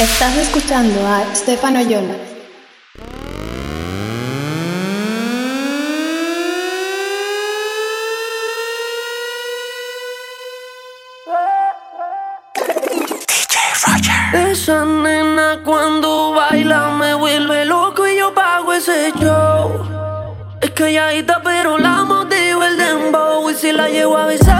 Estás escuchando a Stefano Yola. Esa nena cuando baila me vuelve loco y yo pago ese show. Es calladita pero la motivo el dembow y si la llevo a besar.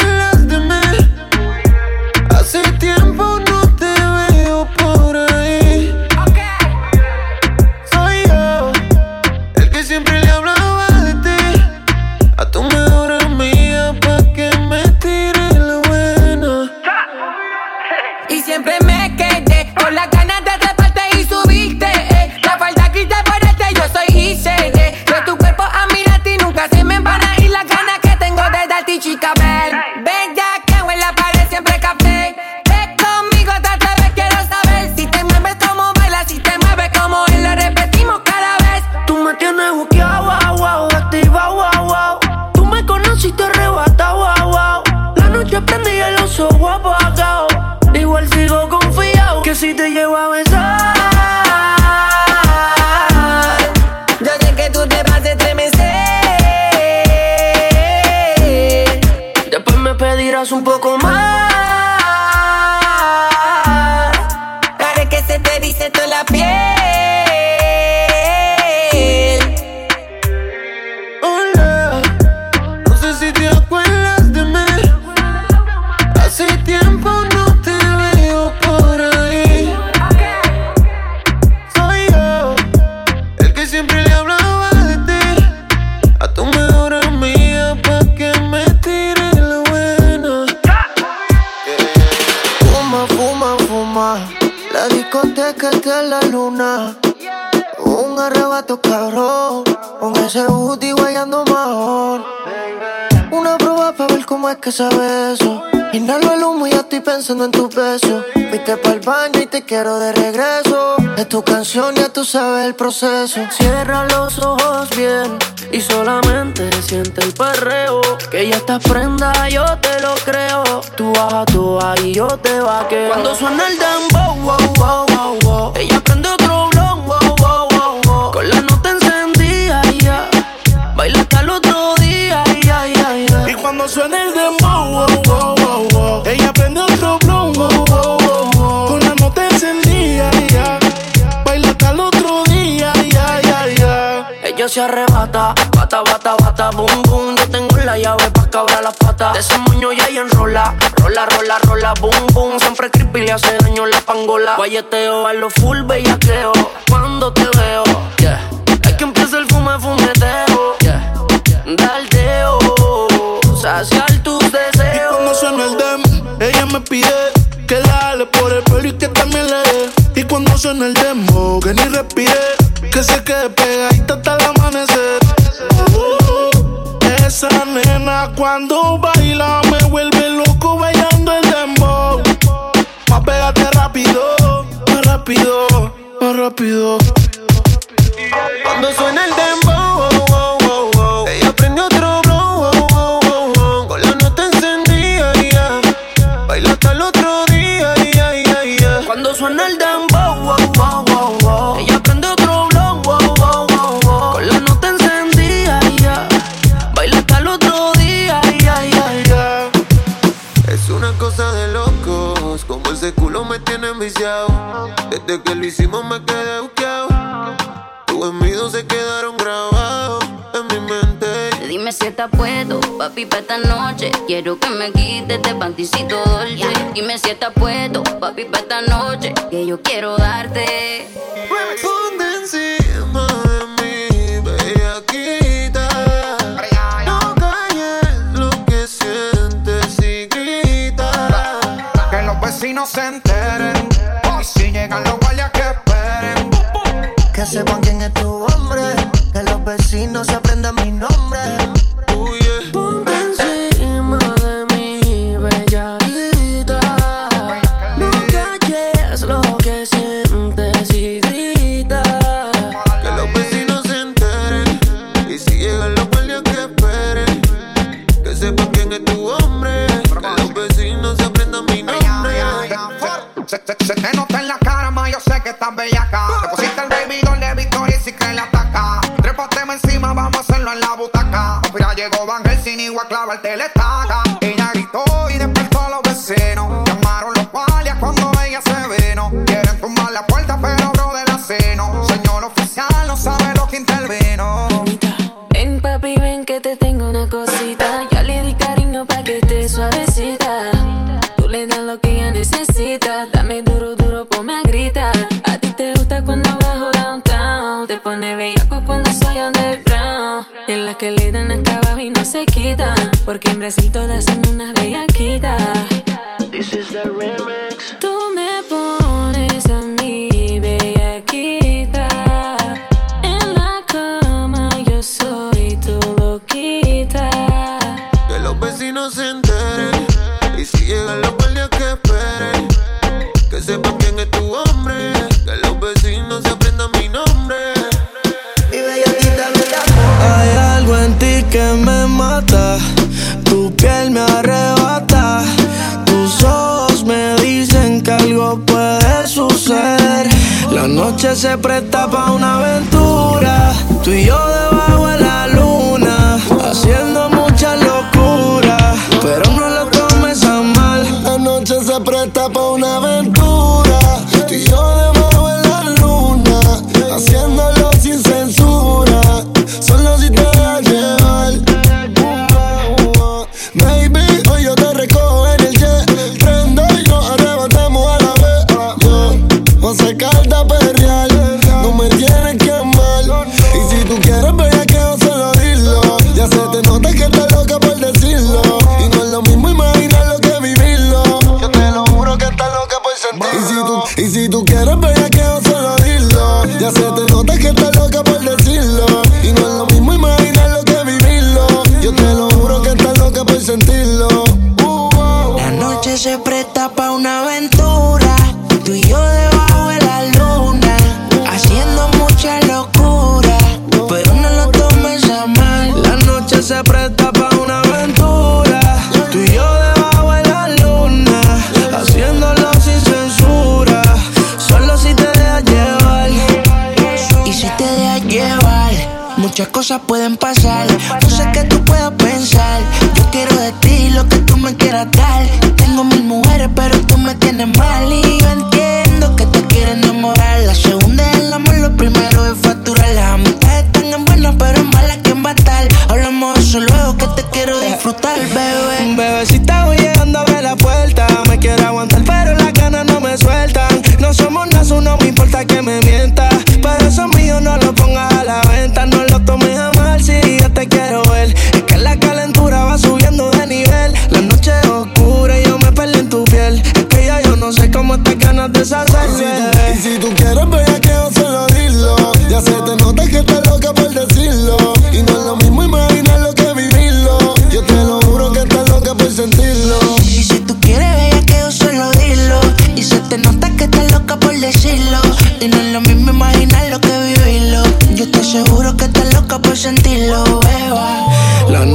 un poco pensando en tu beso. Fuiste pa'l baño y te quiero de regreso. Es tu canción, ya tú sabes el proceso. Cierra los ojos bien y solamente siente el perreo. Que ya estás prenda, yo te lo creo. Tú bajas tú y yo te vaqueo. Cuando suena el dembow, wow, wow, wow, wow. Ella prende Ella se arrebata, bata, bata, bata, boom, boom. Yo tengo la llave pa' cabrar las patas. Ese moño ya ella enrola, rola, rola, rola, boom, boom. Siempre creepy le hace daño la pangola. Guayeteo a lo full bellaqueo. Cuando te veo, yeah. Hay que empieza el fume, fumeteo, yeah. Daldeo, saciar tus Y deseos. cuando suena el dem, ella me pide que la jale por el pelo y que también le dé. Y cuando suena el demo, que ni respire, que se quede pegadita hasta el amanecer. Uh, esa nena cuando baila me vuelve loco bailando el dembow. Más pégate rápido, más rápido, más rápido. Cuando suena el dembow, Desde que lo hicimos me quedé buqueado. Tus envidios se quedaron grabados en mi mente. Dime si estás puesto, papi, pa' esta noche. Quiero que me quites este panticito dolce. Dime si estás puesto, papi, pa' esta noche. Que yo quiero darte. Ponte encima de mí, aquí. Si no se enteren Que sepan quién es tu hombre. Que los vecinos se aprendan mi nombre. Ponte encima de mí, bella grita. No calles lo que sientes y grita. Que los vecinos se enteren. Y si llegan los guardias que esperen. Que sepan quién es tu hombre. Que los vecinos se aprendan mi nombre. Se, se, se, le. Ella gritó y despertó a los vecinos. Llamaron los palias cuando ella se vino. Quieren tumbar la puerta, pero bro de la seno. Señor oficial, no sabe lo que intervino. Ven, papi, ven que te tengo una cosita. Ya le di cariño pa' que esté suavecita. Tú le das lo que ella necesita. Dame duro, duro, ponme a gritar. A ti te gusta cuando bajo downtown. Te pone bellaco cuando soy underground. En las que le dan acá abajo y no se quitan. Porque en Brasil todas son unas bellaquitas. This. noche se presta para una aventura. Tú y yo debajo de la cosas pueden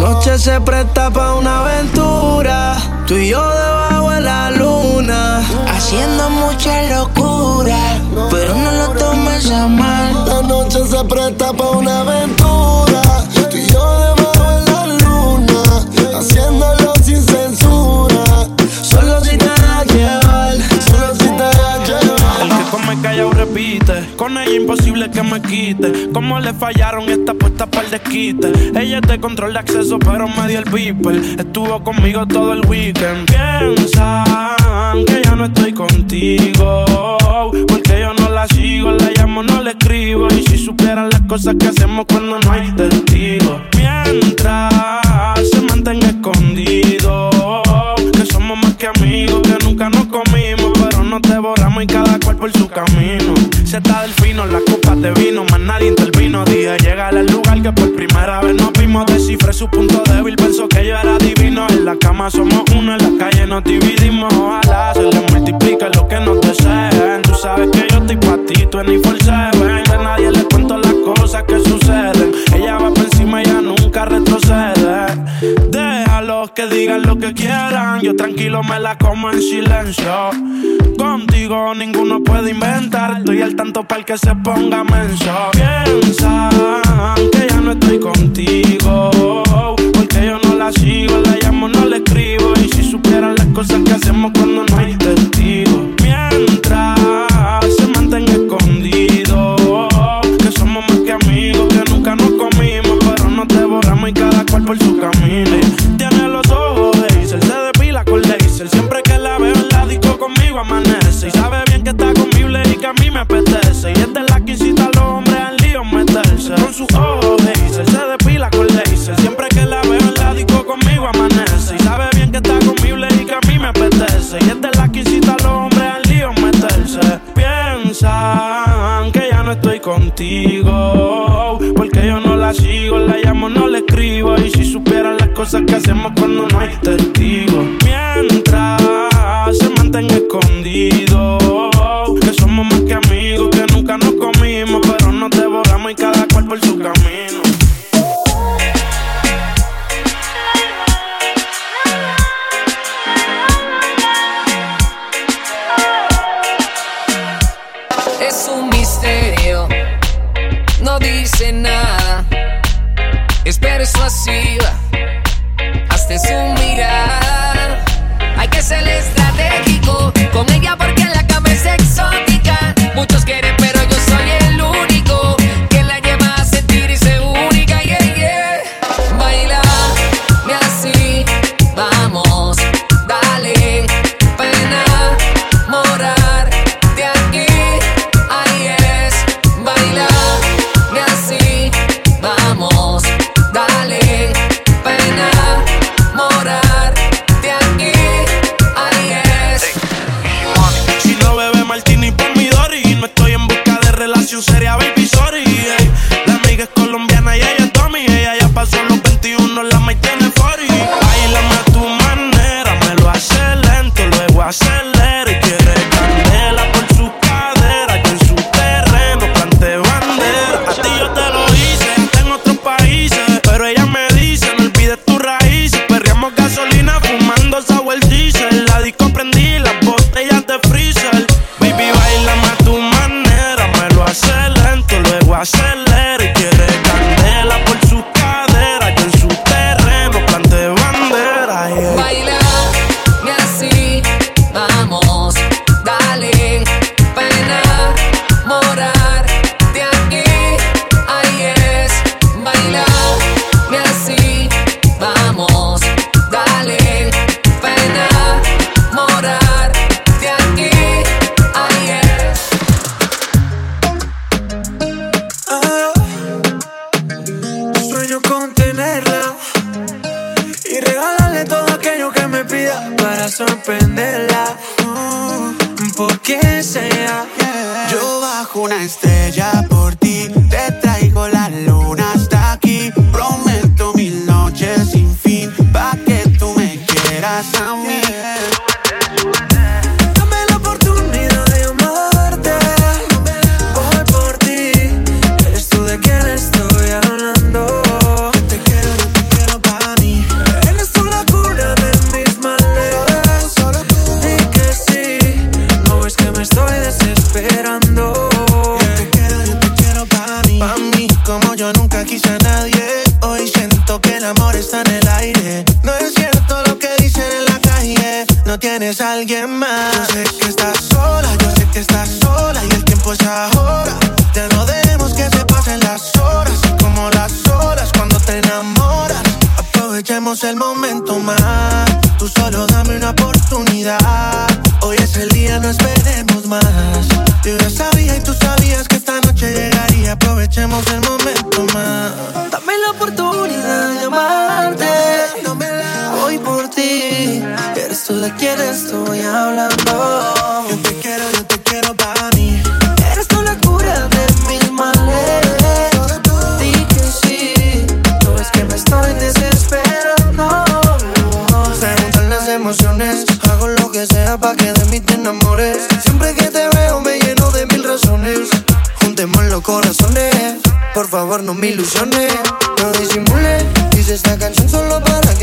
La noche se presta para una aventura. Tú y yo debajo de la luna. Haciendo mucha locura. Pero no lo tomes a mal. La noche se presta para una aventura. Come callado repite. Con ella imposible que me quite. Como le fallaron esta puesta para el desquite. Ella es de control de acceso, pero me dio el beeper. Estuvo conmigo todo el weekend. Piensan que ya no estoy contigo. Porque yo no la sigo, la llamo, no le escribo. Y si supieran las cosas que hacemos cuando no hay testigos. Mientras se mantenga escondido. Que somos más que amigos, que nunca nos nos devoramos y cada cual por su camino. Se está del fino, las copas de vino, más nadie intervino. Dije llegar al lugar que por primera vez nos vimos. Descifré su punto débil, pensó que yo era divino. En la cama somos uno, en la calle nos dividimos. Ojalá se le multiplique lo que nos deseen. Tú sabes que yo estoy pa' ti, tú en seven. A nadie le cuento las cosas que suceden. Ella va por encima, ella nunca retrocede. Que digan lo que quieran. Yo tranquilo me la como en silencio. Contigo ninguno puede inventar. Estoy al tanto para el que se ponga menso. Piensan que ya no estoy contigo. Porque yo no la sigo, la llamo, no le escribo. Y si supieran las cosas que hacemos cuando no hay testigos. Mientras se mantenga escondido. Que somos más que amigos, que nunca nos comimos. Pero nos devoramos y cada cual por su camino. Y sabe bien que está conmigo y que a mí me apetece. Y es la que incita a los hombres al lío meterse. Con sus ojos Hazel, se depila con laser. Siempre que la veo en la disco conmigo amanece. Y sabe bien que está conmigo y que a mí me apetece. Y es la que incita a los hombres al lío meterse. Piensan que ya no estoy contigo. Porque yo no la sigo, la llamo, no le escribo. Y si supieran las cosas que hacemos cuando no hay testigos. Por su camino. Es un misterio, no dice nada. Es lasciva, hasta en su mirada. Hay que ser estratégico con ella porque en la cama es exótica. Muchos quieren,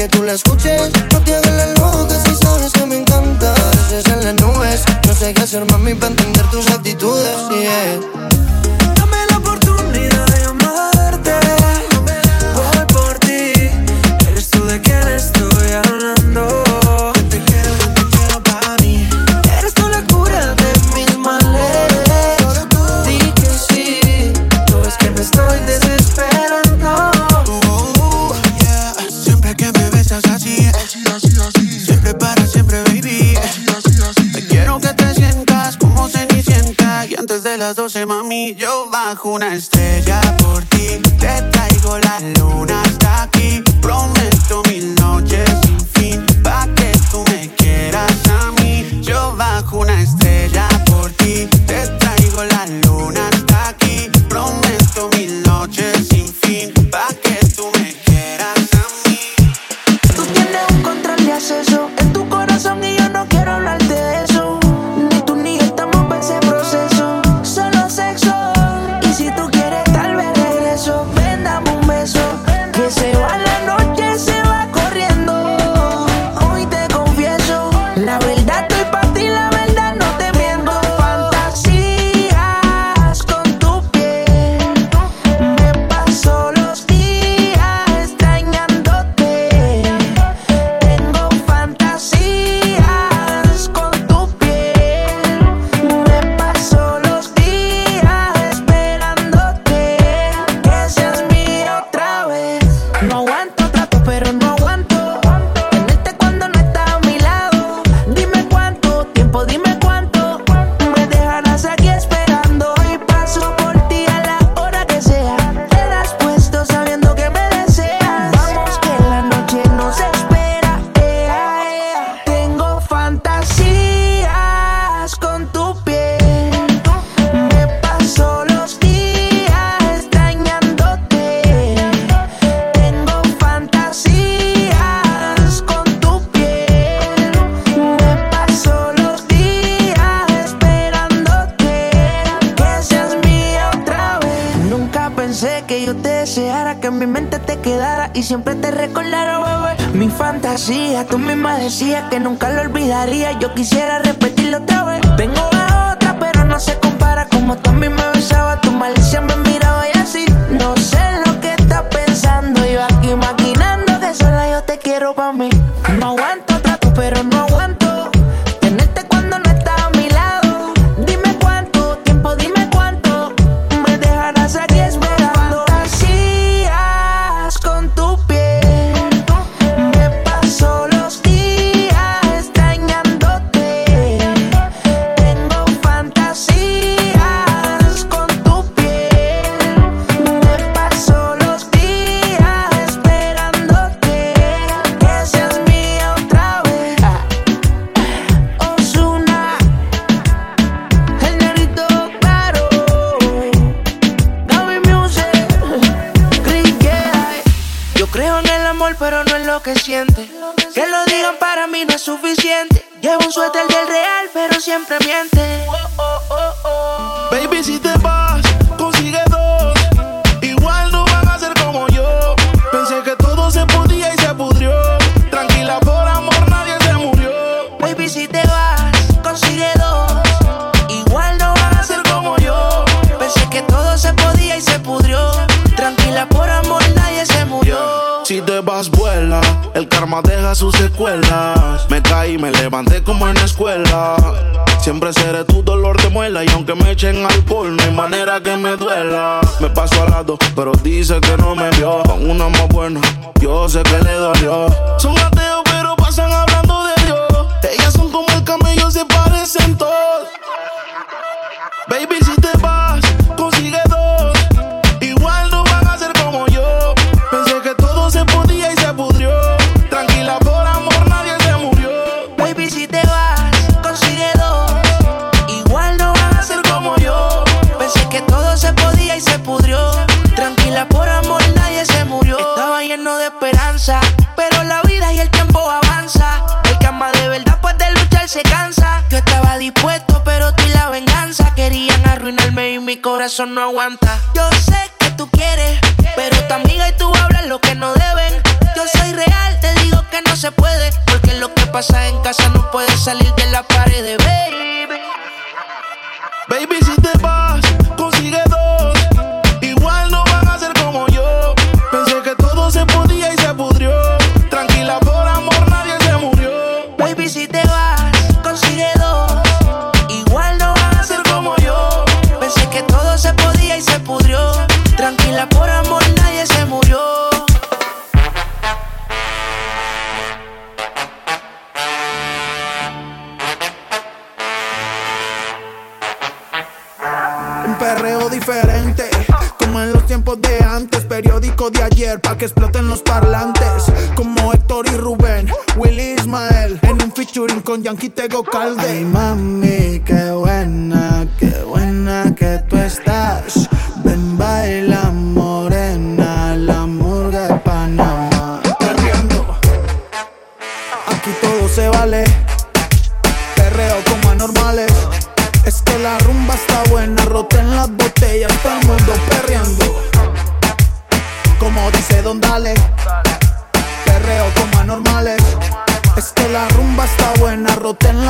que tú la escuches. No te hagas la loca si sabes que me encanta. Veces en las nubes, no sé qué hacer, mami, vente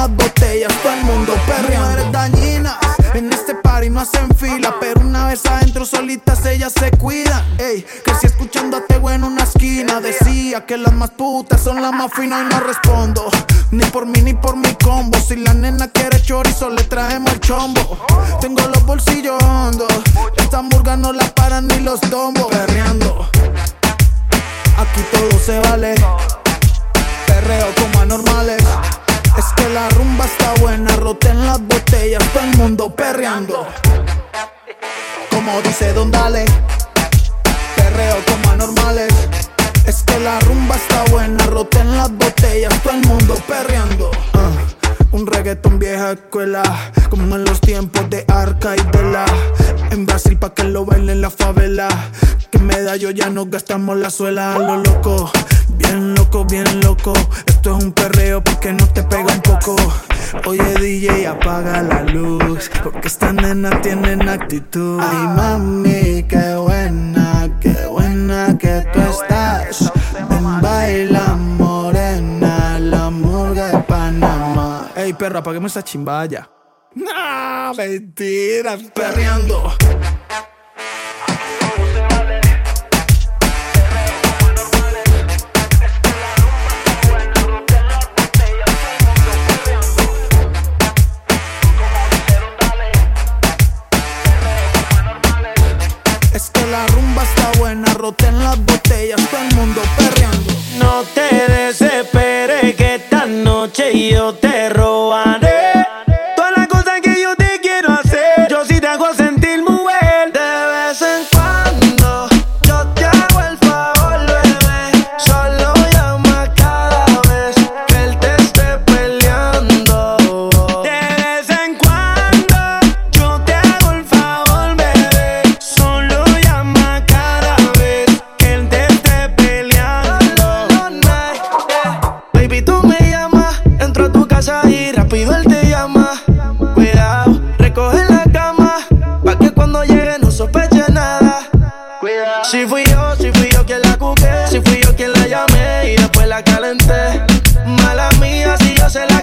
las botellas, todo el mundo perreando. Mujeres dañinas, en este party no hacen fila, pero una vez adentro solitas ellas se cuidan. Ey, crecí escuchando a Tego en una esquina, decía que las más putas son las más finas y no respondo. Ni por mí ni por mi combo. Si la nena quiere chorizo, le traemos el chombo. Tengo los bolsillos hondos. Esta murga no la paran ni los tombos. Perreando. Aquí todo se vale. Perreo como buena. Roten las botellas. Todo el mundo perreando. Como dice Don Dale. Perreo como anormales. Es que la rumba está buena, roten las botellas, todo el mundo perreando. Ah, un reggaetón vieja escuela, como en los tiempos de Arca y de la. En Brasil pa' que lo bailen en la favela. Que medallo ya no gastamos la suela a lo loco. Bien loco, bien loco. Esto es un perreo porque no te pega un poco. Oye DJ, apaga la luz. Porque estas nenas tienen actitud. Ay mami, qué buena, qué buena que tú estás. Ven, baila morena, la murga de Panamá. Ey perro, apaguemos esa chimbaya. No, mentira, perreando. Que esta noche yo te robaré Si fui yo, si fui yo quien la cuqué, si fui yo quien la llamé y después la calenté. Mala mía si yo se la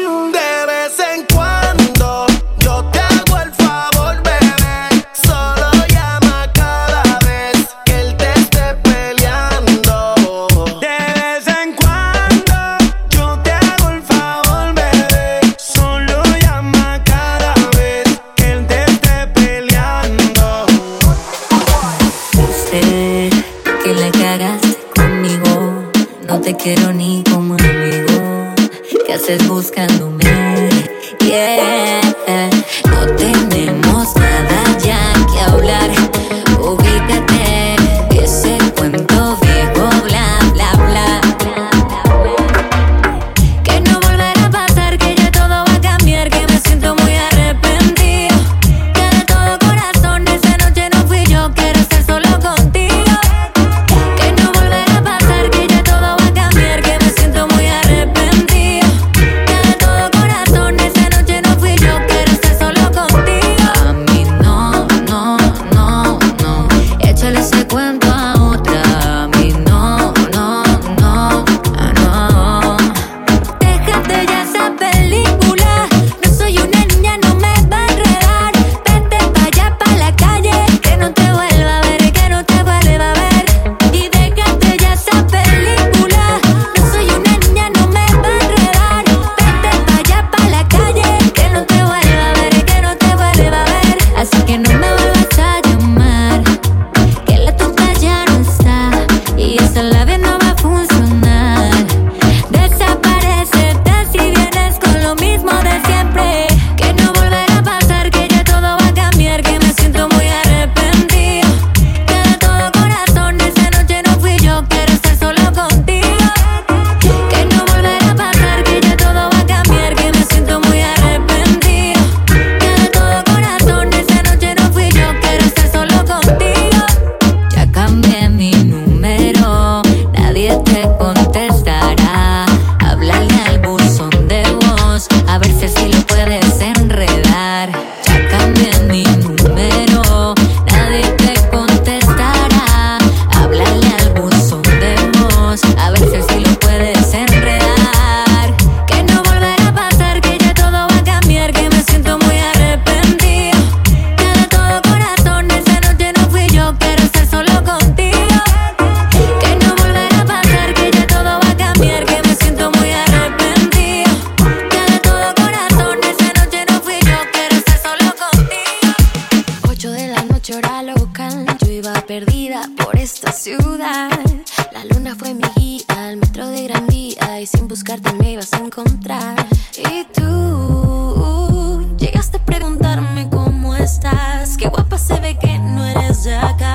Y tú llegaste a preguntarme cómo estás. Qué guapa se ve que no eres de acá.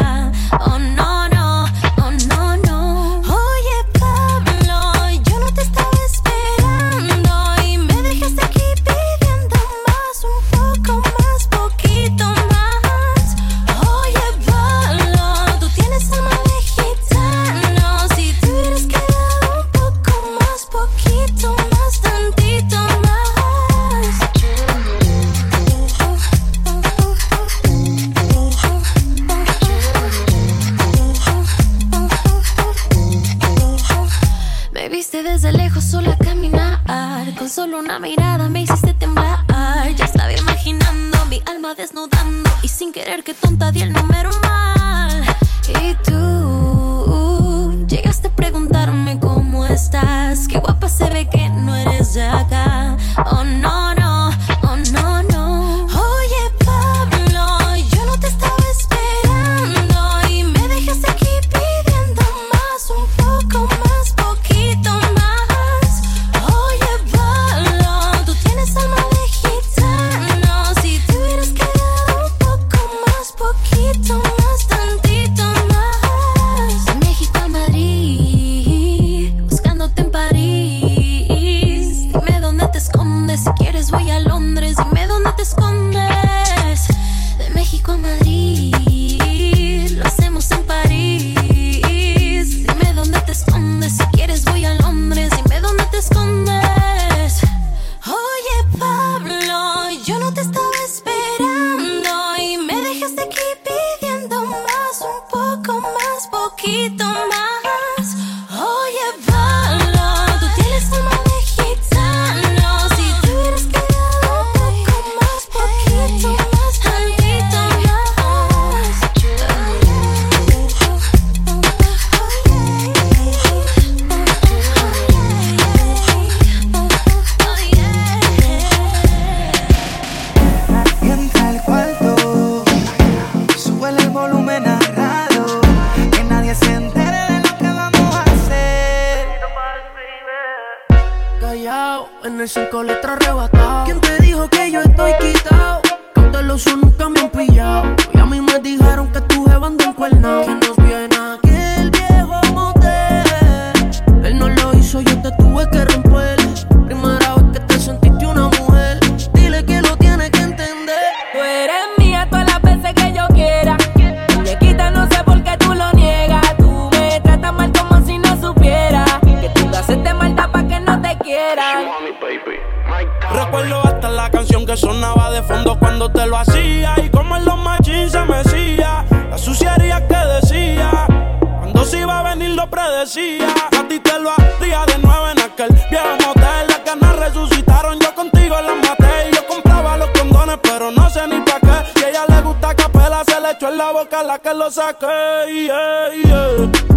Predecía. A ti te lo haría de nuevo en aquel viejo motel. Las ganas resucitaron, yo contigo las maté. Y yo compraba los condones, pero no sé ni pa' qué. Si ella le gusta capela, se le echó en la boca la que lo saqué.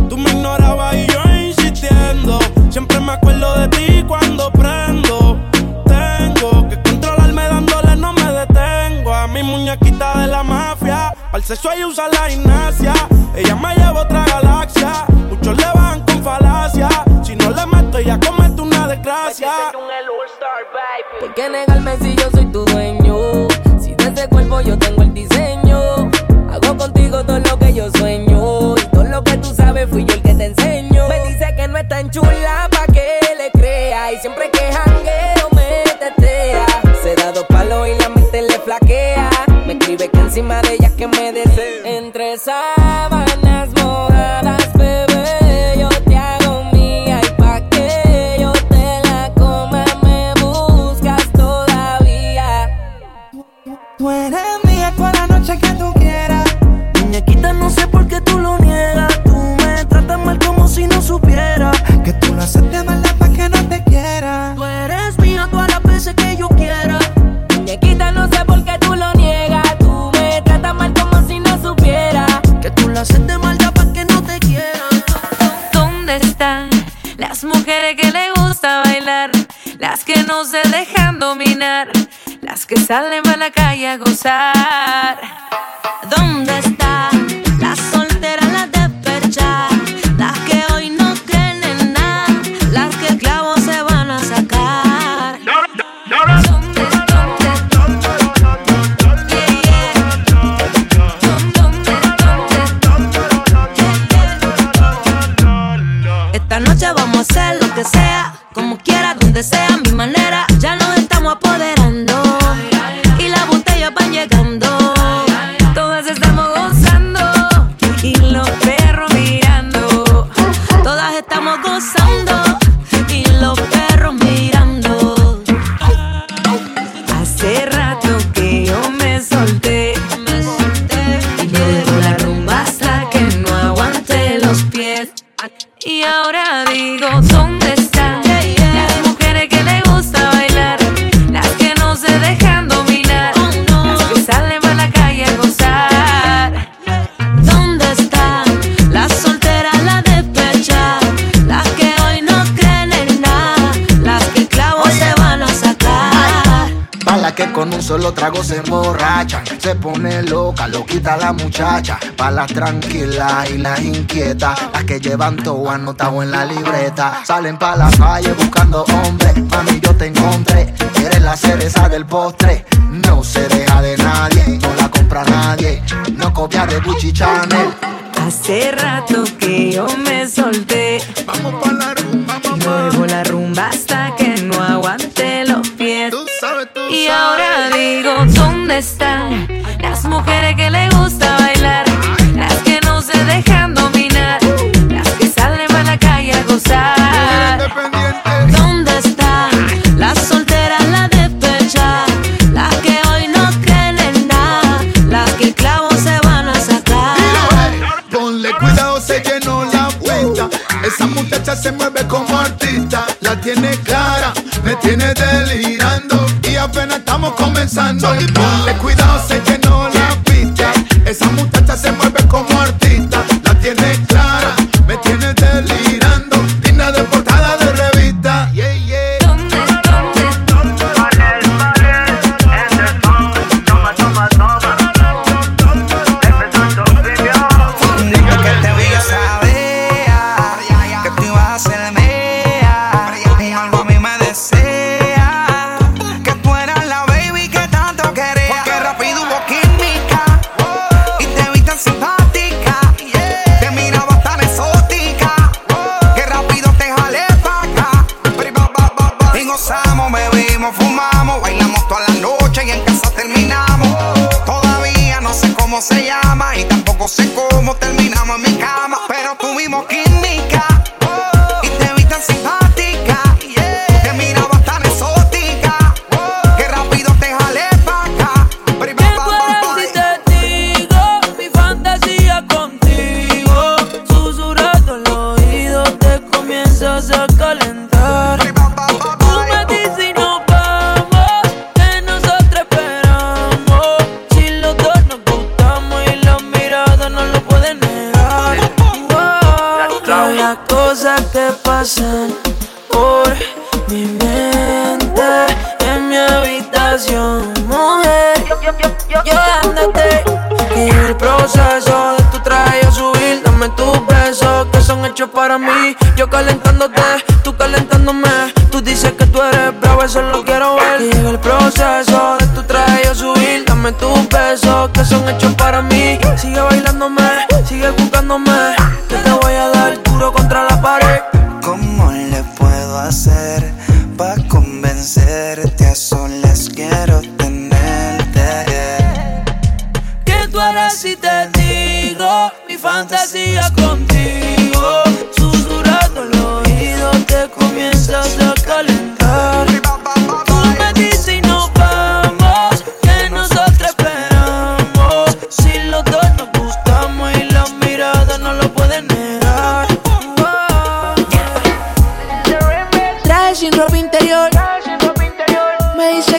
Tú me ignorabas y yo insistiendo. Siempre me acuerdo de ti cuando prendo. Tengo que controlarme dándole, no me detengo. A mi muñequita de la mafia. Al sexo ella usa la gimnasia. Ella me lleva a otra galaxia. Muchos le van con falacia. Si no le meto, ella comete una desgracia. ¿Por qué negarme si yo soy tu dueño? Si de ese cuerpo yo tengo el diseño. Hago contigo todo lo que yo sueño. Y todo lo que tú sabes fui yo el que te enseño. Me dice que no es tan chula pa' que le crea. Y siempre que jangueo me tetea. Se da dos palos y la mente le flaquea. Me escribe que encima de ella que salen a la calle a gozar. ¿Dónde se emborrachan Se pone loca, loquita la muchacha. Pa' las tranquilas y las inquietas Las que llevan todo anotado en la libreta. Salen pa' la calle buscando hombres Mami yo te encontré. Eres la cereza del postre No se deja de nadie No la compra nadie No copia de Gucci Chanel. Hace rato que yo me solté. Vamos pa' la rumba, Y no dejo la rumba hasta que no aguante los pies. Y ahora ¿dónde están las mujeres que le gusta bailar? Las que no se dejan dominar, las que salen a la calle a gozar. ¿Dónde están las solteras, las despechadas? Las que hoy no creen en nada, las que el clavo se van a sacar. Ponle cuidado, se llenó la vuelta. Esa muchacha se mueve como artista. La tiene clara, estamos comenzando. Ponle cuidado, se llenó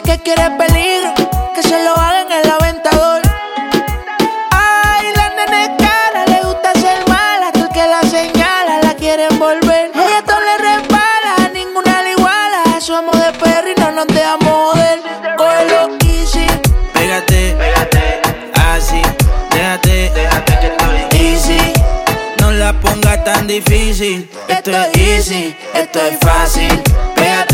dice que quiere peligro, que se lo haga en el aventador. Ay, la nena es cara, le gusta ser mala, tú que la señala, la quiere envolver. Ella todo le resbala, ninguna le iguala. Somos de perro y no nos dejamos joder. Cógelo easy, Pégate, pégate, así, déjate, déjate que estoy easy. No la pongas tan difícil. Esto es easy, esto es fácil. Pégate,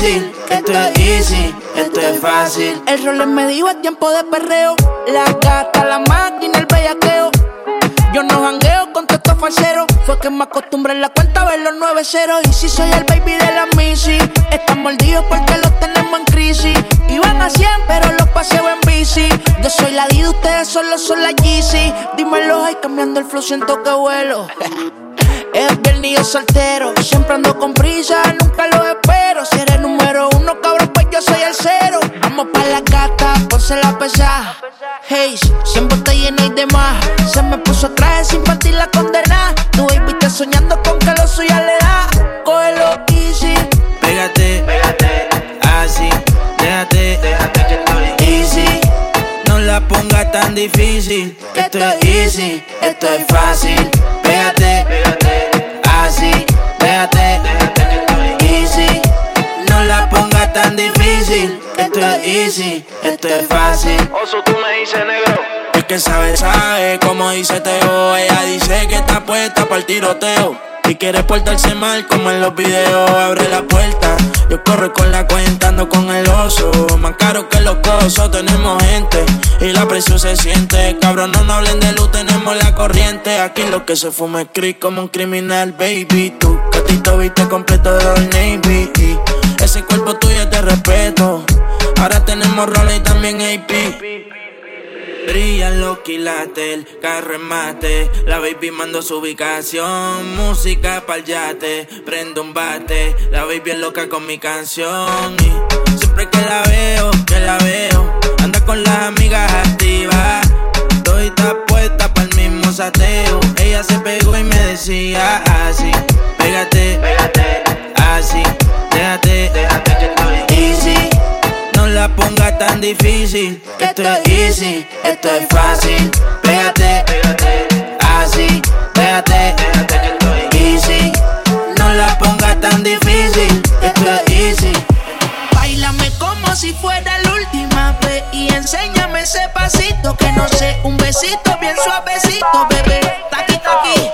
difícil. Esto es easy, esto es fácil. El rol es medio es tiempo de perreo. La gata, la máquina, el bellaqueo. Yo no jangueo con estos falseros. Fue que me acostumbré en la cuenta a ver los nueve ceros. Y si soy el baby de la Missy, están mordidos porque los tenemos en crisis. Iban a 100, pero los paseo en bici. Yo soy la D, ustedes solo son la Yeezy. Dímelo, ay, cambiando el flow, siento que vuelo. Es viernes yo soltero. Siempre ando con prisa, nunca lo espero. Si eres número uno, cabrón, pues yo soy el cero. Vamos pa' la gata, ponse la pesada. Hey, siempre está llena y demás. Se me puso traje sin partir la condena. Tu baby soñando con que lo suya le da. Tan difícil. Esto es easy, esto es fácil. Pégate, pégate, así, estoy easy. No la pongas tan difícil. Esto es easy, esto es fácil. Oso, tú me dices negro. Que sabe, sabe, como dice Teo. Ella dice que está puesta para el tiroteo. Y quiere portarse mal como en los videos. Abre la puerta, yo corro con la cuenta, ando con el oso. Más caro que los cosos, tenemos gente. Y la presión se siente. Cabrón, no nos hablen de luz, tenemos la corriente. Aquí lo que se fuma es creep como un criminal, baby. Tu gatito viste completo de Old Navy. Ese cuerpo tuyo de respeto. Ahora tenemos roles y también AP. Brillan los quilates, el carro en mate. La baby mando su ubicación. Música pa'l yate, prendo un bate. La baby es loca con mi canción. Y siempre que la veo, que la veo, anda con las amigas activas. Estoy está puesta pa'l mismo sateo. Ella se pegó y me decía así: Pégate, pégate, así, déjate, déjate que estoy easy. No la pongas tan difícil. Esto es easy, esto es fácil. Pégate, pégate, así, déjate, déjate que estoy easy. No la pongas tan difícil. Esto es easy. Bailame como si fuera la última vez y enséñame ese pasito que no sé, un besito bien suavecito, bebé. Taqui, taqui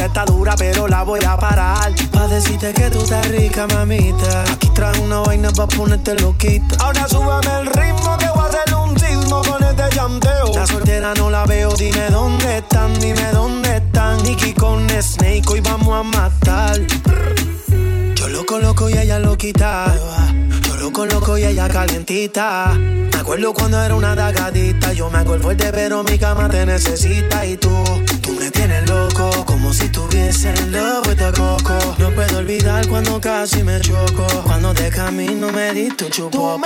Esta está dura, pero la voy a parar. Pa' decirte que tú estás rica, mamita. Aquí traje una vaina pa' ponerte loquita. Ahora súbame el ritmo que voy a hacer un sismo con este llanteo. La soltera no la veo, dime dónde están, dime dónde están. Nicky con Snake, hoy vamos a matar. Yo lo coloco y ella lo quita. Yo lo coloco y ella calentita. Me acuerdo cuando era una dagadita. Yo me hago el fuerte, pero mi cama te necesita. Y tú, tú me tienes loco ser en love de coco. No puedo olvidar cuando casi me choco. Cuando de camino me diste un chupo.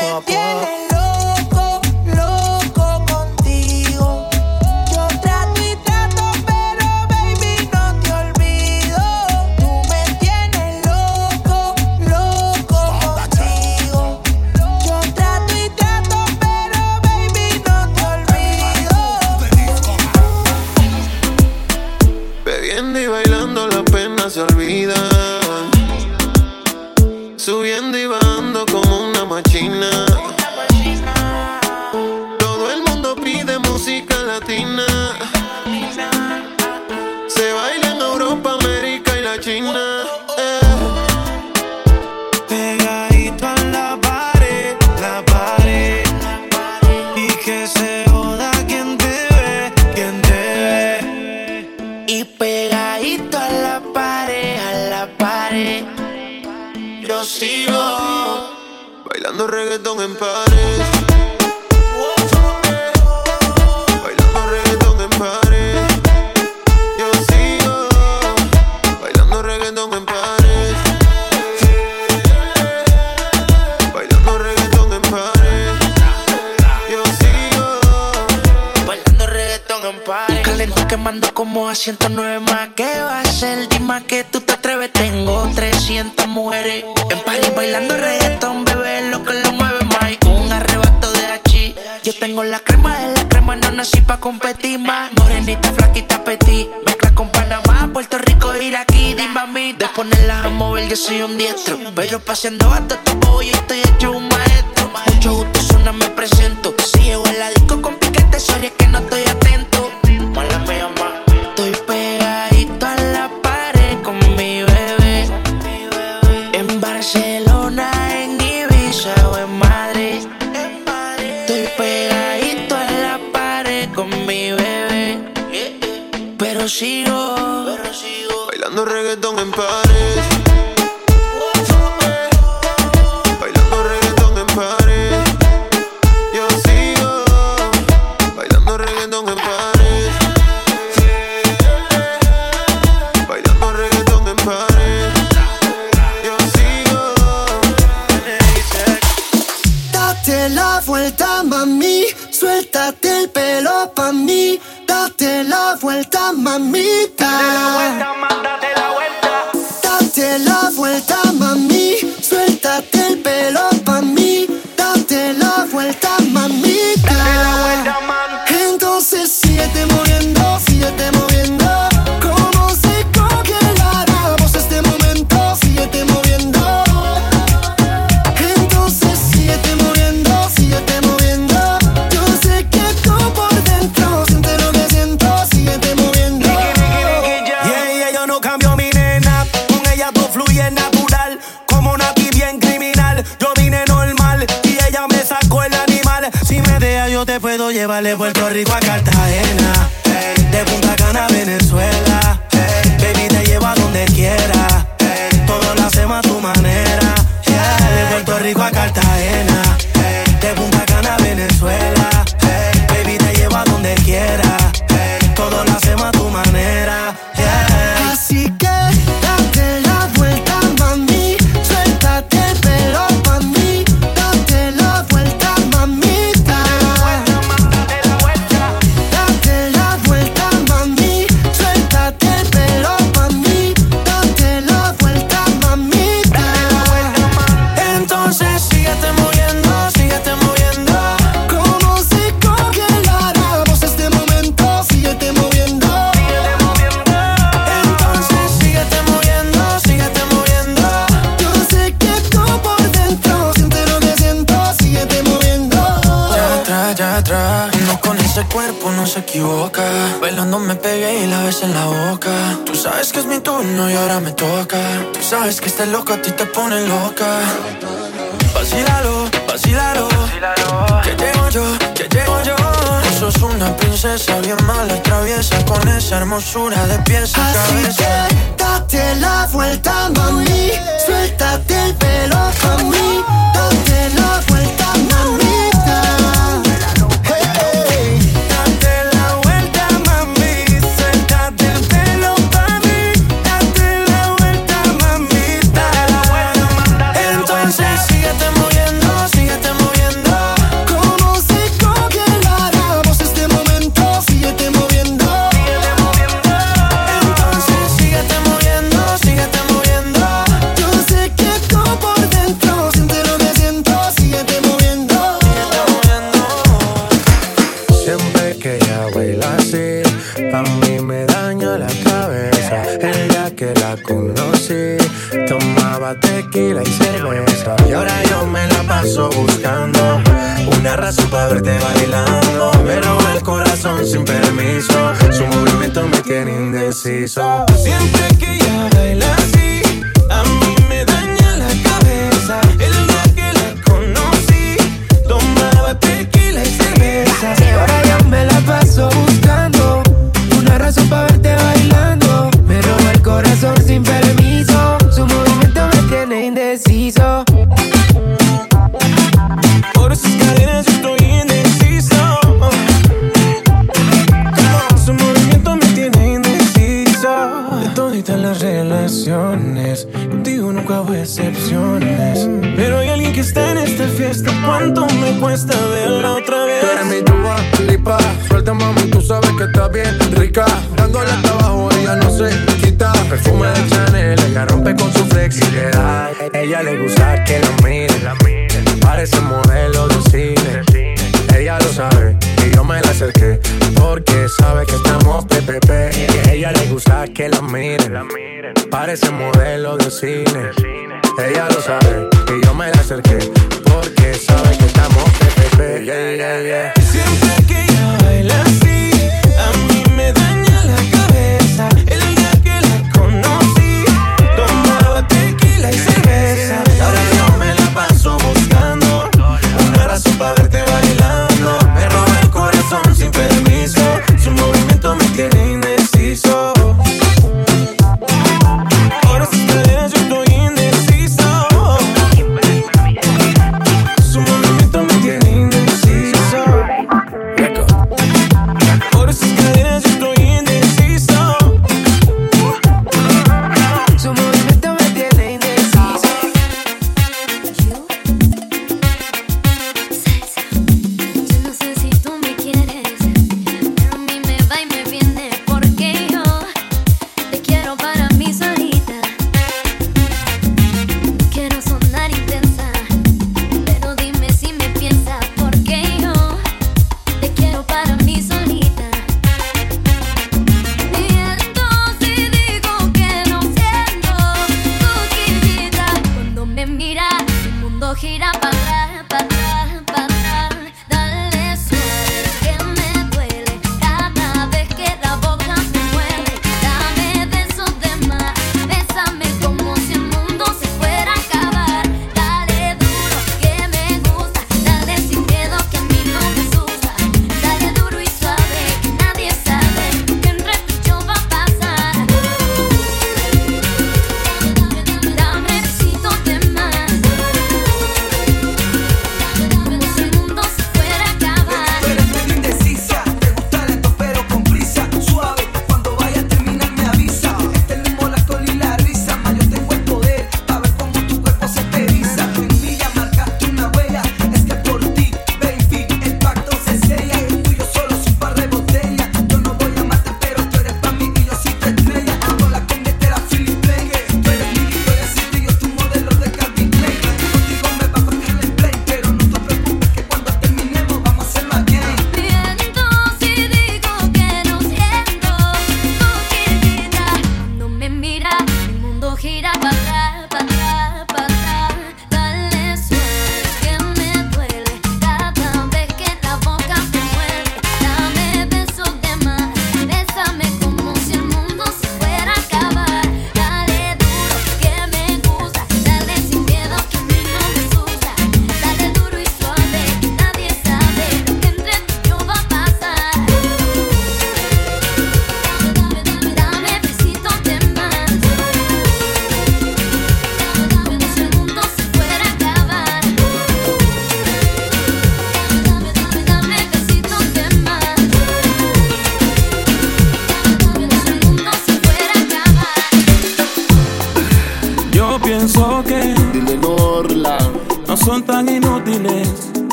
Lisa.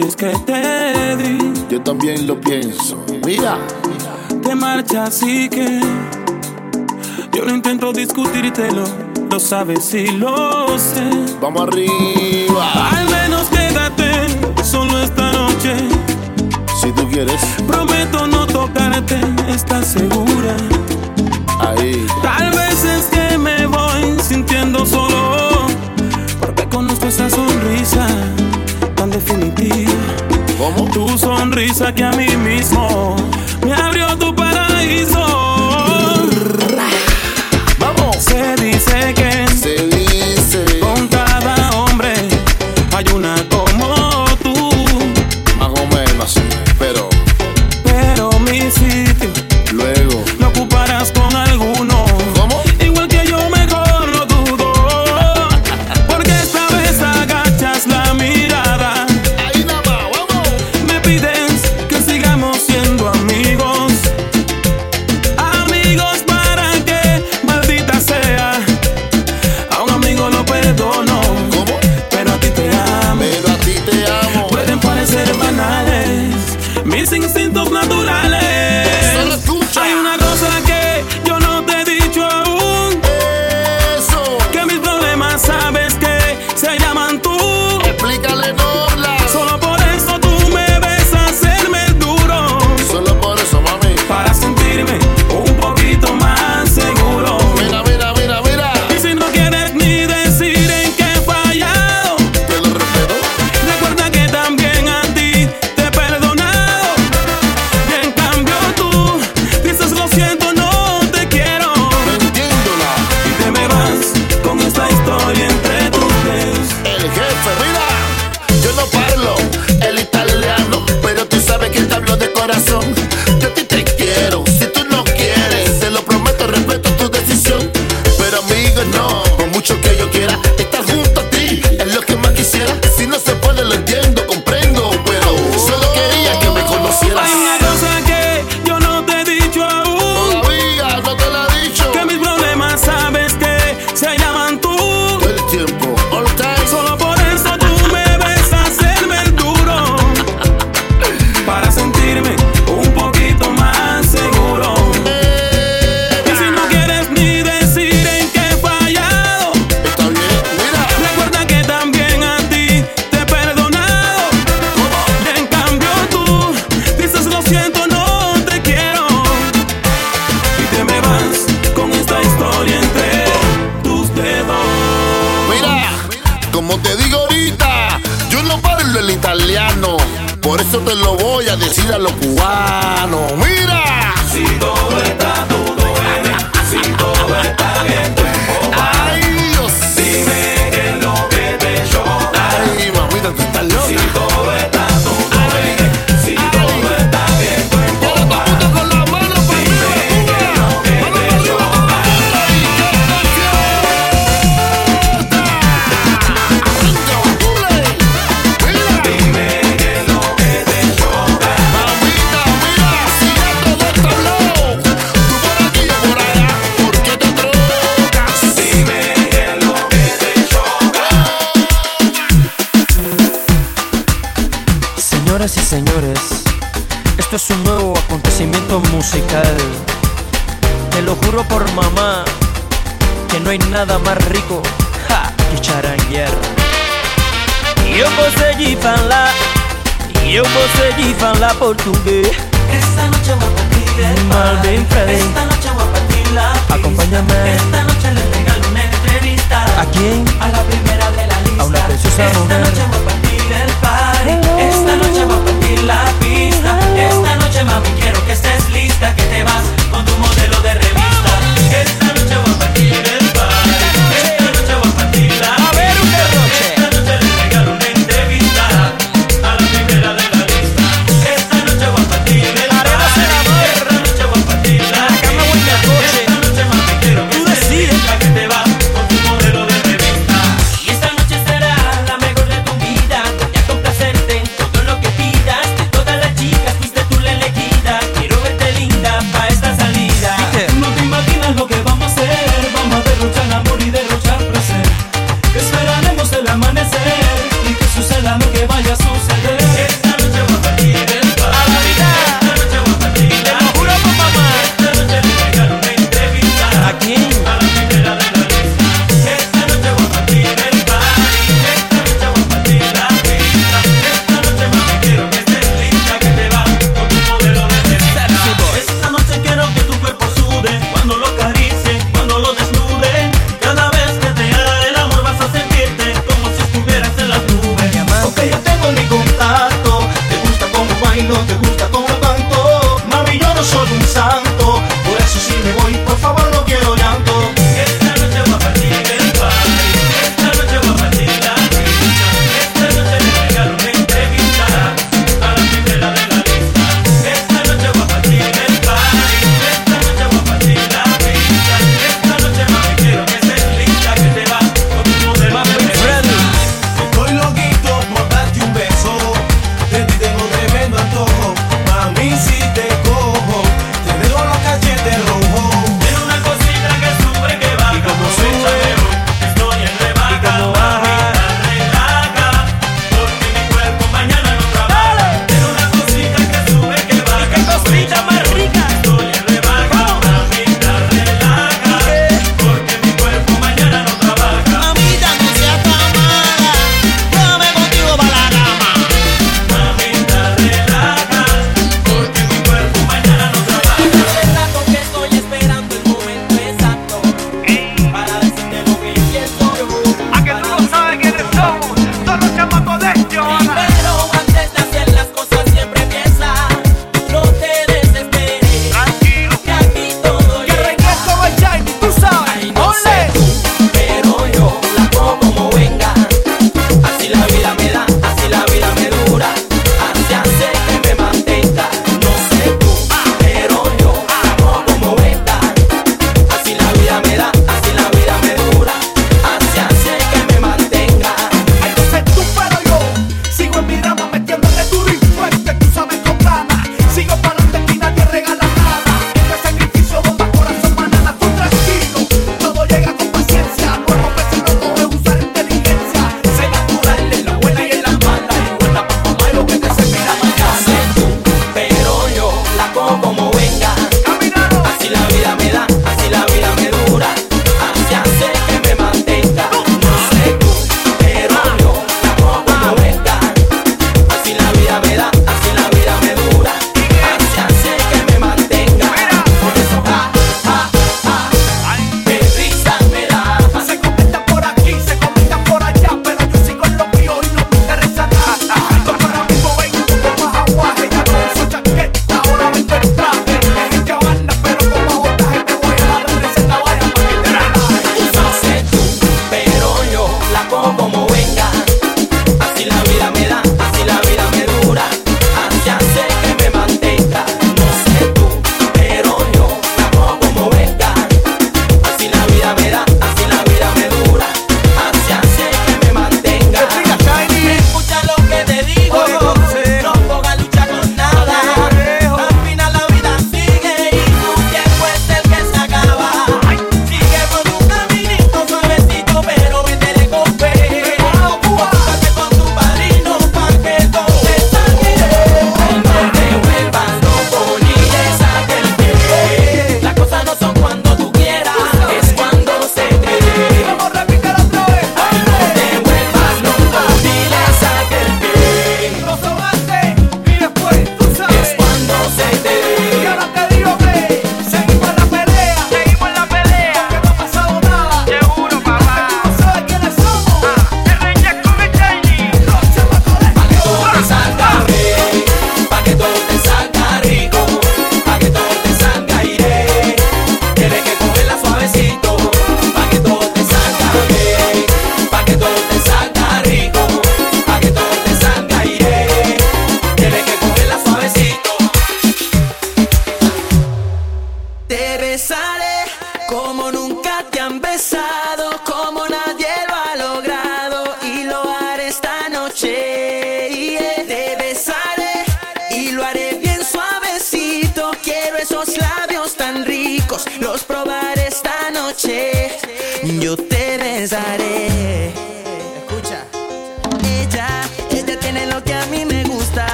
noches que te di. Yo también lo pienso. Mira, te marcha así que yo no intento discutírtelo. Lo sabes y lo sé. Vamos arriba. Al menos quédate solo esta noche. Si tú quieres. Prometo no tocarte. ¿Estás segura? Ahí. Tal vez es que me voy sintiendo solo. Porque conozco esa sonrisa. ¿Cómo? Tu sonrisa que a mí mismo me abrió tu mis instintos naturales. Como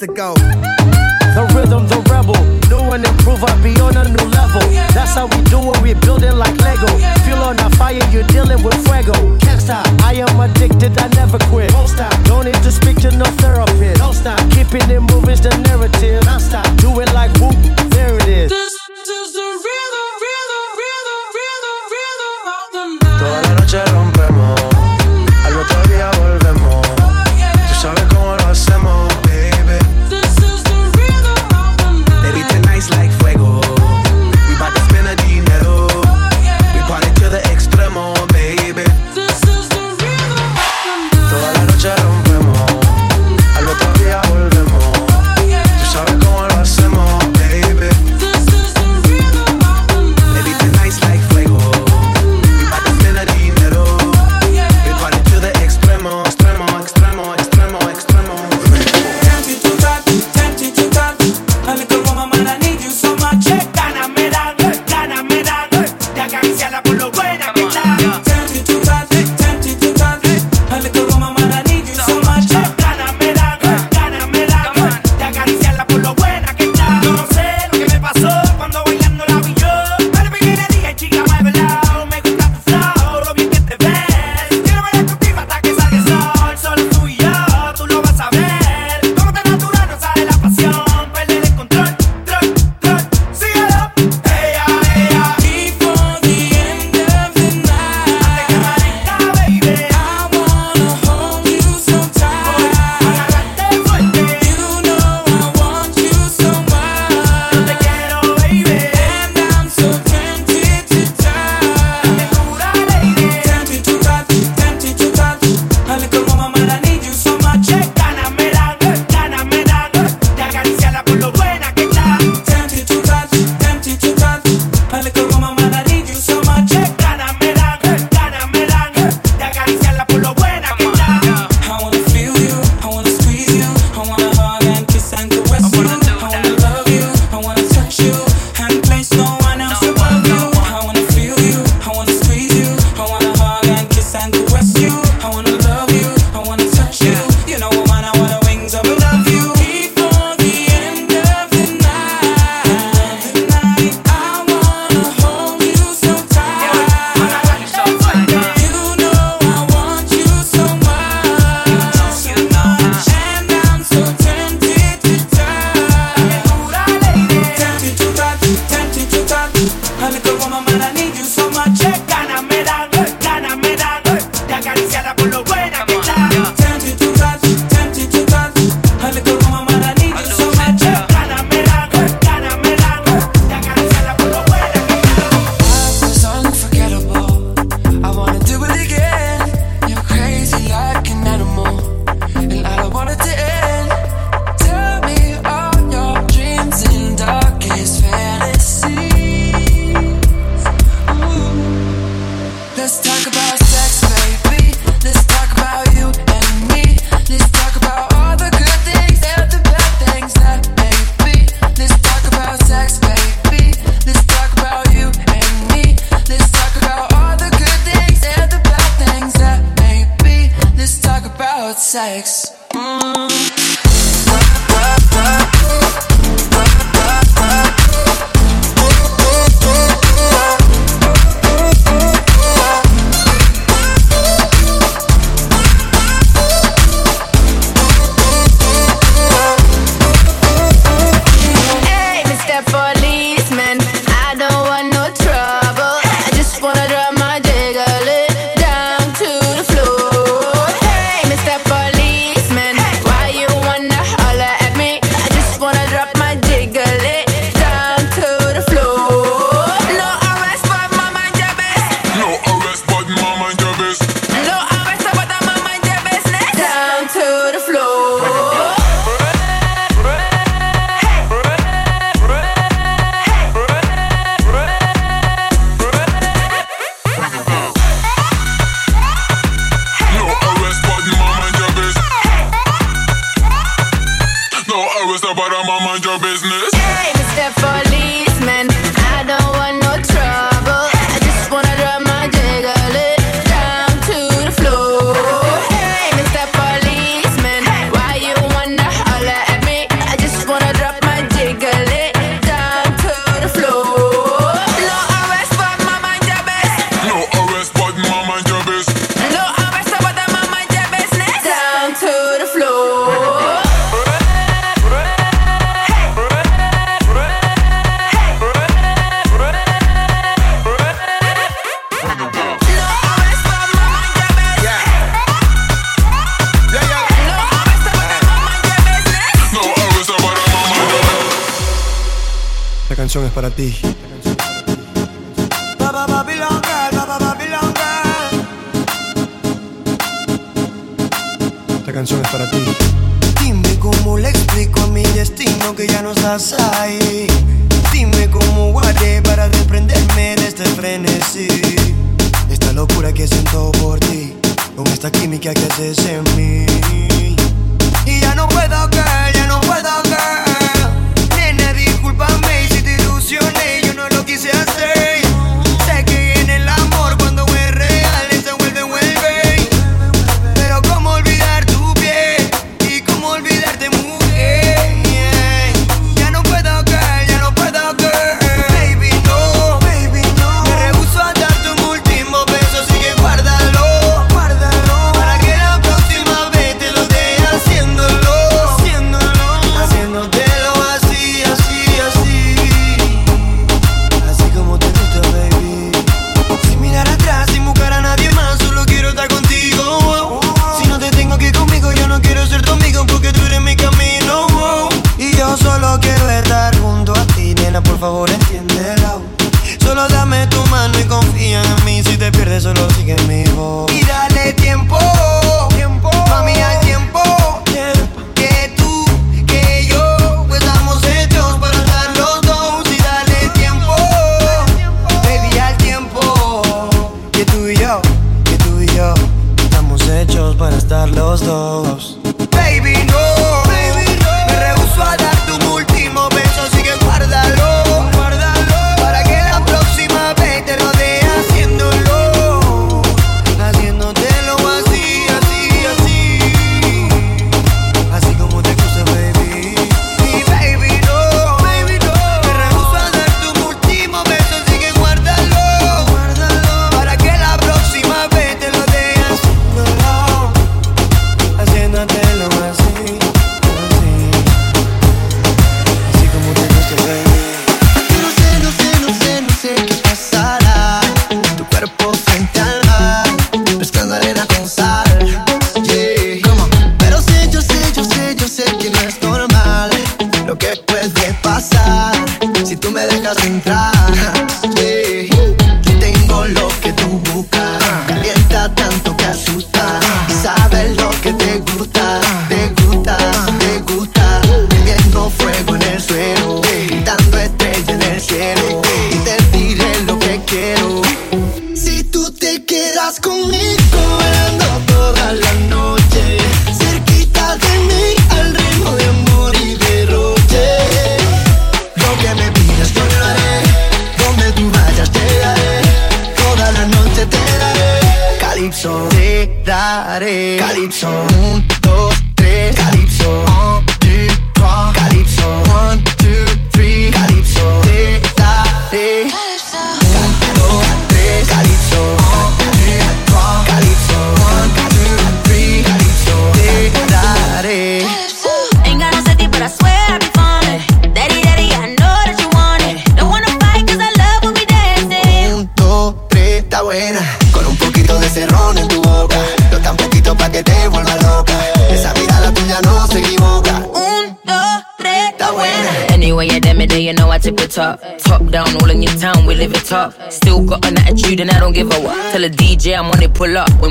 Mexico.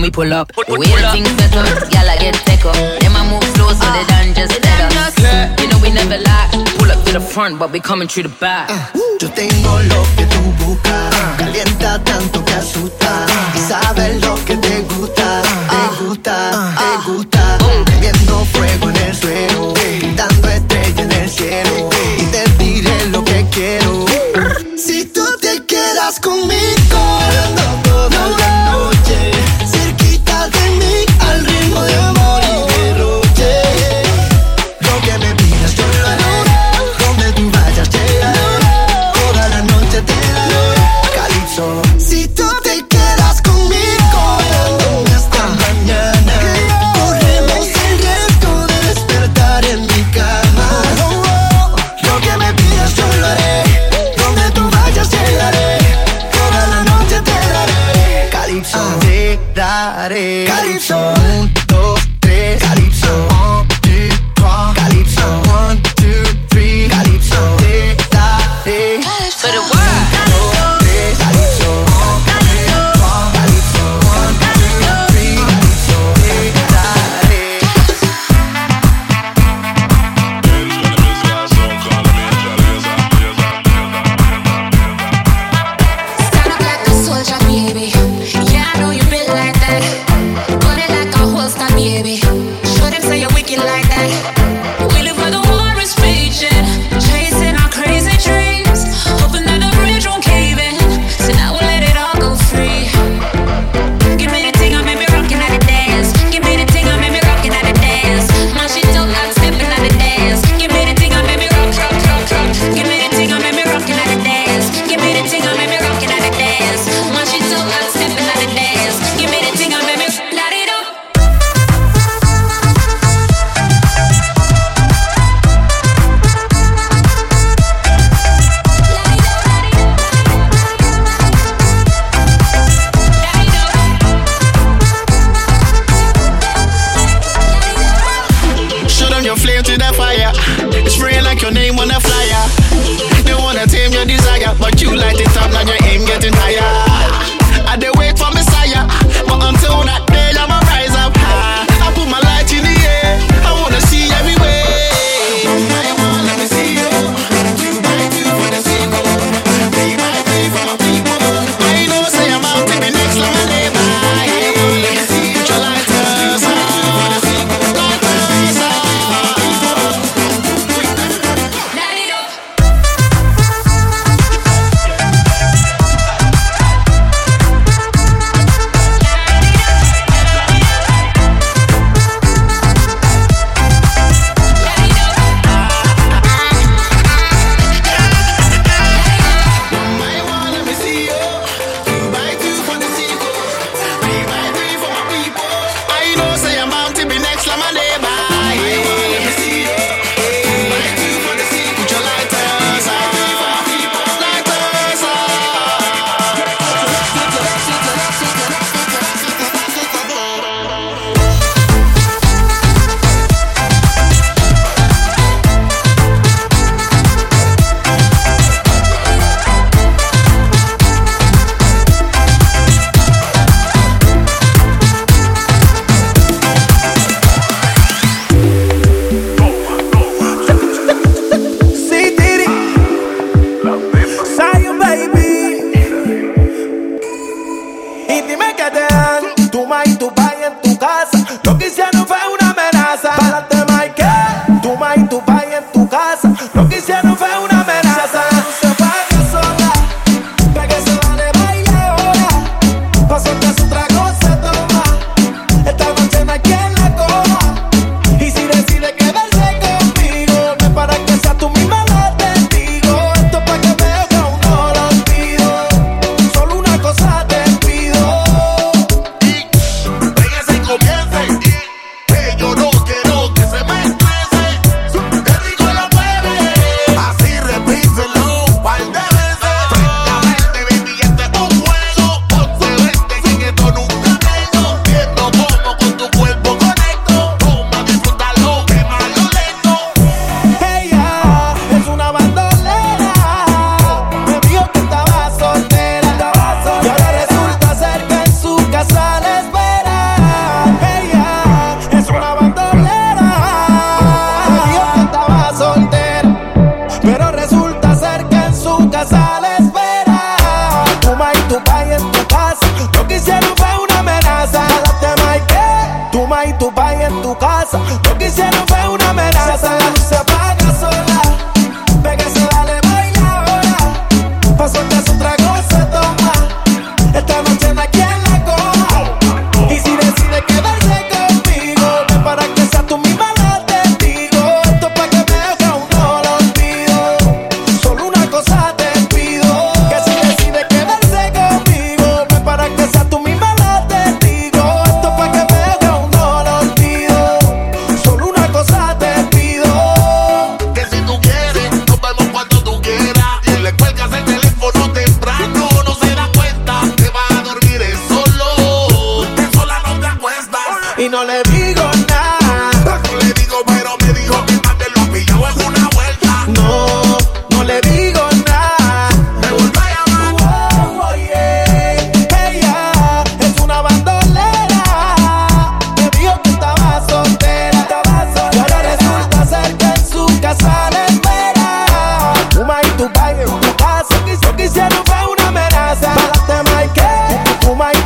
me pull up. Pull, pull, things set up, y'all I get take up. Them I move slow so uh, they done just set up. You know we never lie. Pull up to the front, but we coming through the back. Uh.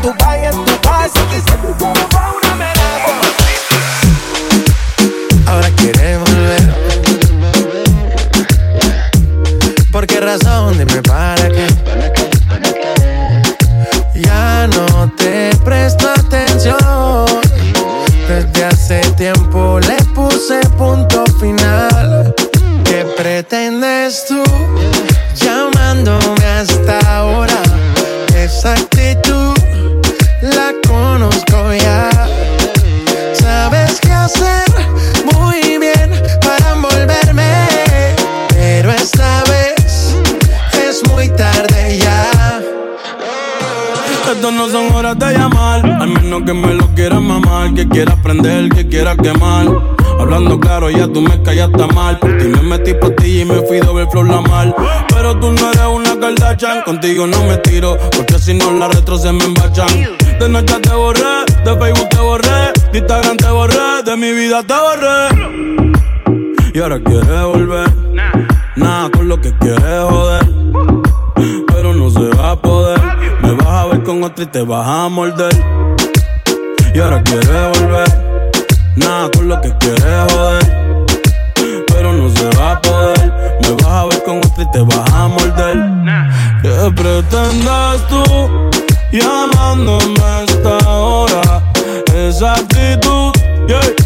Do vai tú me callaste mal. Por ti me metí por ti y me fui doble flor la mal. Pero tú no eres una Kardashian, contigo no me tiro, porque si no la retro se me embachan. De noche te borré, de Facebook te borré, de Instagram te borré, de mi vida te borré. Y ahora quieres volver, nada con lo que quieres joder. Pero no se va a poder, me vas a ver con otra y te vas a morder. Y ahora quieres volver, nada con lo que quieres joder pero no se va a poder. Me vas a ver con otra y te vas a morder. Nah. ¿Qué pretendes tú llamándome a esta hora? Esa actitud, yeah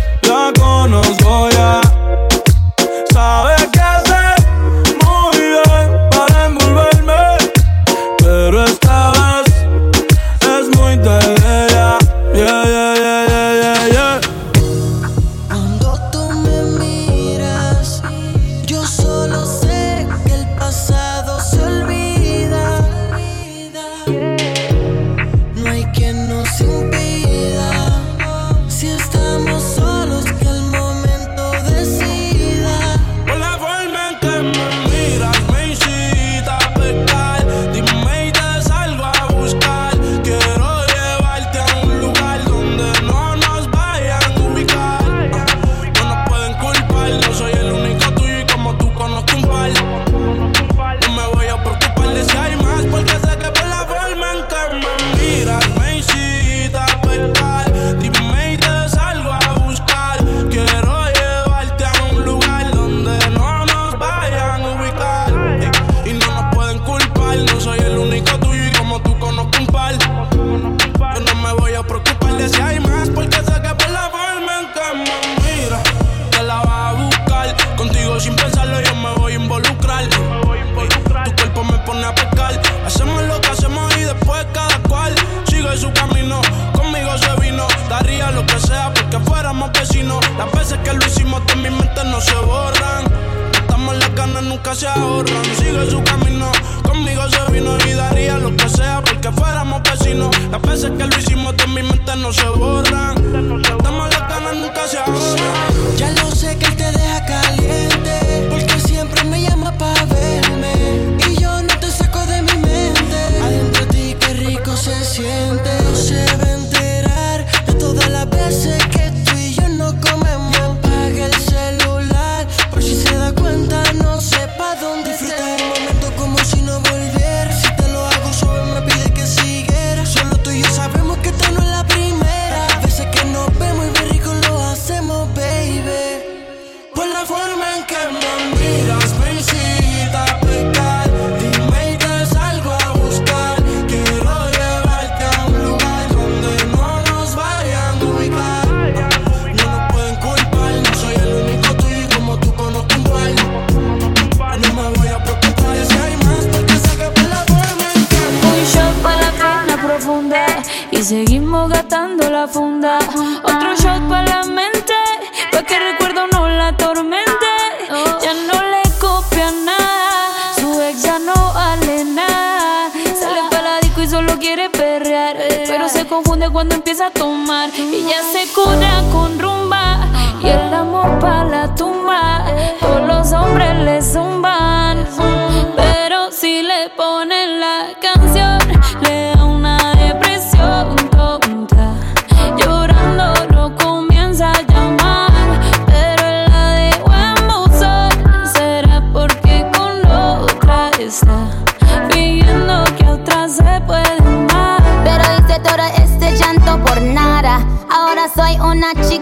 ganas nunca se ahorran. Sigue su camino, conmigo se vino y daría lo que sea porque fuéramos vecinos. Las veces que lo hicimos de mi mente no se borran. Las malas ganas nunca se ahorran. Ya lo sé que él te deja caliente. Otro shot para la mente, pa' que el recuerdo no la atormente. Ya no le copia nada, su ex ya no vale nada. Sale para la disco y solo quiere perrear, pero se confunde cuando empieza a tomar. Y ya se cura con rumba y el amor para la tumba. Todos los hombres le zumban, pero si le ponen la canción,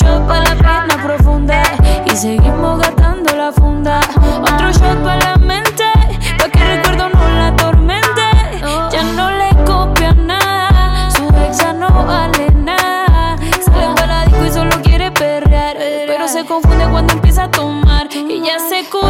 shot para la pena profunda y seguimos gastando la funda. Otro shot para la mente, pa' que el recuerdo no la atormente. Ya no le copia nada, su ex ya no vale nada. Sale para la disco y solo quiere perrear, pero se confunde cuando empieza a tomar. Y ya se cura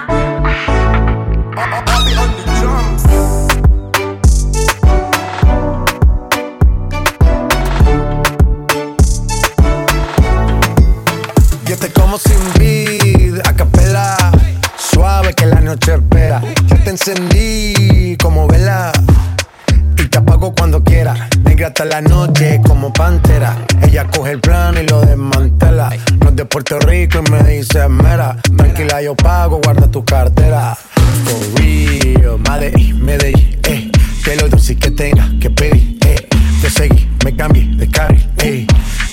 Yo pago, guarda tu cartera. For real, Madrid, Medellín, eh. Que lo dulce que tenga que pedir, eh. Te seguí, me cambié de carril, eh.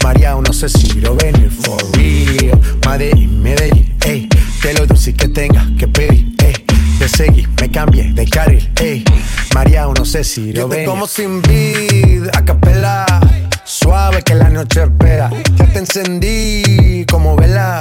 María, no sé si lo venir, for real. Madrid, Medellín, eh. Que lo dulce que tenga que pedir, eh. Te seguí, me cambié de carril, eh. María, no sé si lo venir. como sin vid, a capela. Suave que la noche espera. Ya te encendí como vela.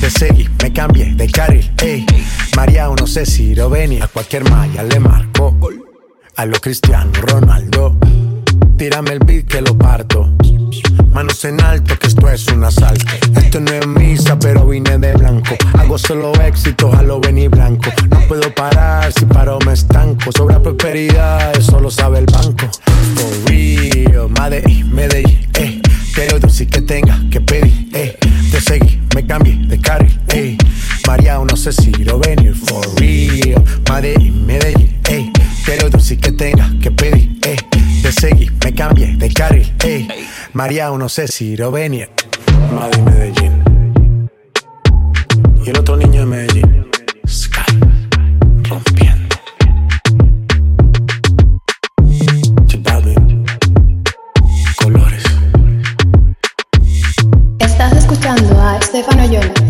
Te seguí, me cambié de carril, ey. María, no sé si venía. A cualquier malla le marco. A lo Cristiano Ronaldo. Tírame el beat que lo parto. Manos en alto, que esto es un asalto. Esto no es misa, pero vine de blanco. Hago solo éxito, a lo venir blanco. No puedo parar, si paro me estanco. Sobra prosperidad, eso lo sabe el banco. Medellín, eh. Lo dulce que tenga que pedir, eh. Te seguí, me cambié de carril, eh. María, no sé si lo venir, for real. Madrid, Medellín. Que lo dulce que tenga que pedir, eh. Te seguí, me cambié de carril, eh. María, no sé si lo venir. Madrid, Medellín. Y el otro niño de Medellín. Payola.